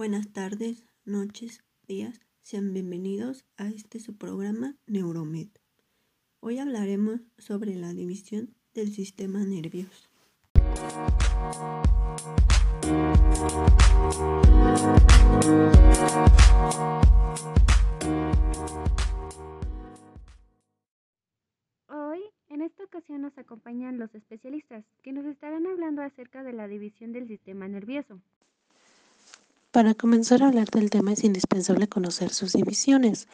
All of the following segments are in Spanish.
Buenas tardes, noches, días. Sean bienvenidos a este su programa Neuromed. Hoy hablaremos sobre la división del sistema nervioso. Hoy, en esta ocasión, nos acompañan los especialistas que nos estarán hablando acerca de la división del sistema. Para comenzar a hablar del tema es indispensable conocer sus divisiones.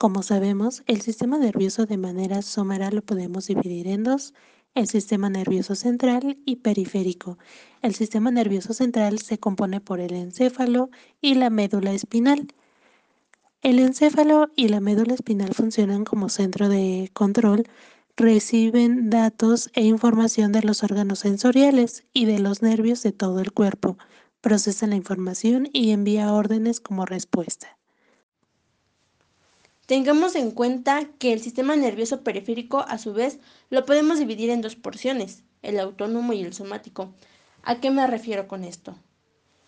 Como sabemos, el sistema nervioso de manera somera lo podemos dividir en dos, el sistema nervioso central y periférico. El sistema nervioso central se compone por el encéfalo y la médula espinal. El encéfalo y la médula espinal funcionan como centro de control, reciben datos e información de los órganos sensoriales y de los nervios de todo el cuerpo procesa la información y envía órdenes como respuesta. Tengamos en cuenta que el sistema nervioso periférico, a su vez, lo podemos dividir en dos porciones, el autónomo y el somático. ¿A qué me refiero con esto?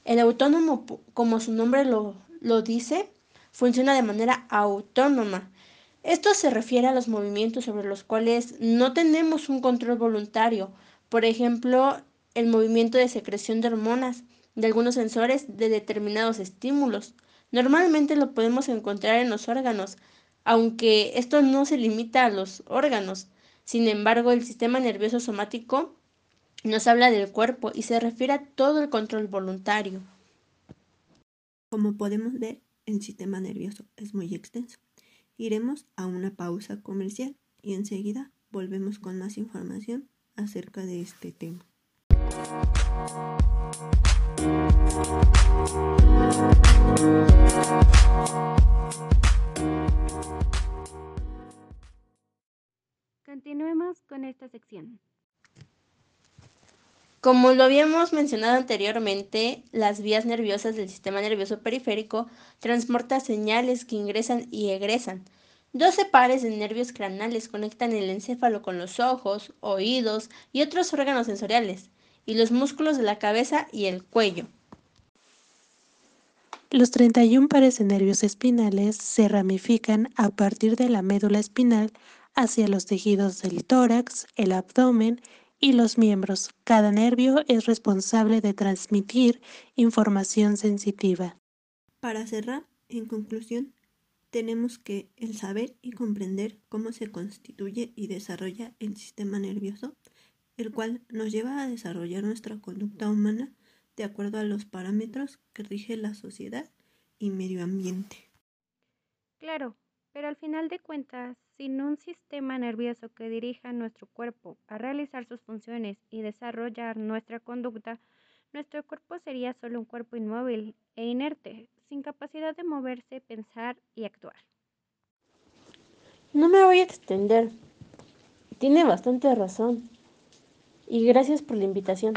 El autónomo, como su nombre lo, lo dice, funciona de manera autónoma. Esto se refiere a los movimientos sobre los cuales no tenemos un control voluntario, por ejemplo, el movimiento de secreción de hormonas, de algunos sensores de determinados estímulos. Normalmente lo podemos encontrar en los órganos, aunque esto no se limita a los órganos. Sin embargo, el sistema nervioso somático nos habla del cuerpo y se refiere a todo el control voluntario. Como podemos ver, el sistema nervioso es muy extenso. Iremos a una pausa comercial y enseguida volvemos con más información acerca de este tema. Continuemos con esta sección. Como lo habíamos mencionado anteriormente, las vías nerviosas del sistema nervioso periférico transportan señales que ingresan y egresan. Doce pares de nervios craneales conectan el encéfalo con los ojos, oídos y otros órganos sensoriales y los músculos de la cabeza y el cuello. Los 31 pares de nervios espinales se ramifican a partir de la médula espinal hacia los tejidos del tórax, el abdomen y los miembros. Cada nervio es responsable de transmitir información sensitiva. Para cerrar, en conclusión, tenemos que el saber y comprender cómo se constituye y desarrolla el sistema nervioso el cual nos lleva a desarrollar nuestra conducta humana de acuerdo a los parámetros que rige la sociedad y medio ambiente. Claro, pero al final de cuentas, sin un sistema nervioso que dirija nuestro cuerpo a realizar sus funciones y desarrollar nuestra conducta, nuestro cuerpo sería solo un cuerpo inmóvil e inerte, sin capacidad de moverse, pensar y actuar. No me voy a extender. Tiene bastante razón y gracias por la invitación.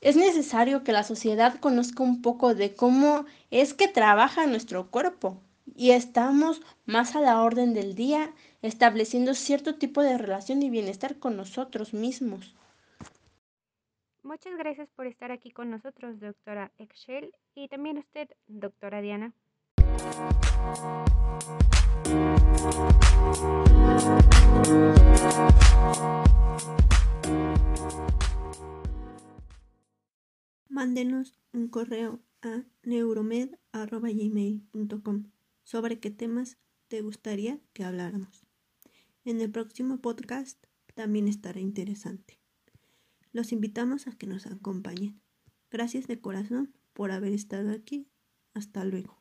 Es necesario que la sociedad conozca un poco de cómo es que trabaja nuestro cuerpo y estamos más a la orden del día estableciendo cierto tipo de relación y bienestar con nosotros mismos. Muchas gracias por estar aquí con nosotros, doctora Excel, y también usted, doctora Diana. Mándenos un correo a neuromed.gmail.com sobre qué temas te gustaría que habláramos. En el próximo podcast también estará interesante. Los invitamos a que nos acompañen. Gracias de corazón por haber estado aquí. Hasta luego.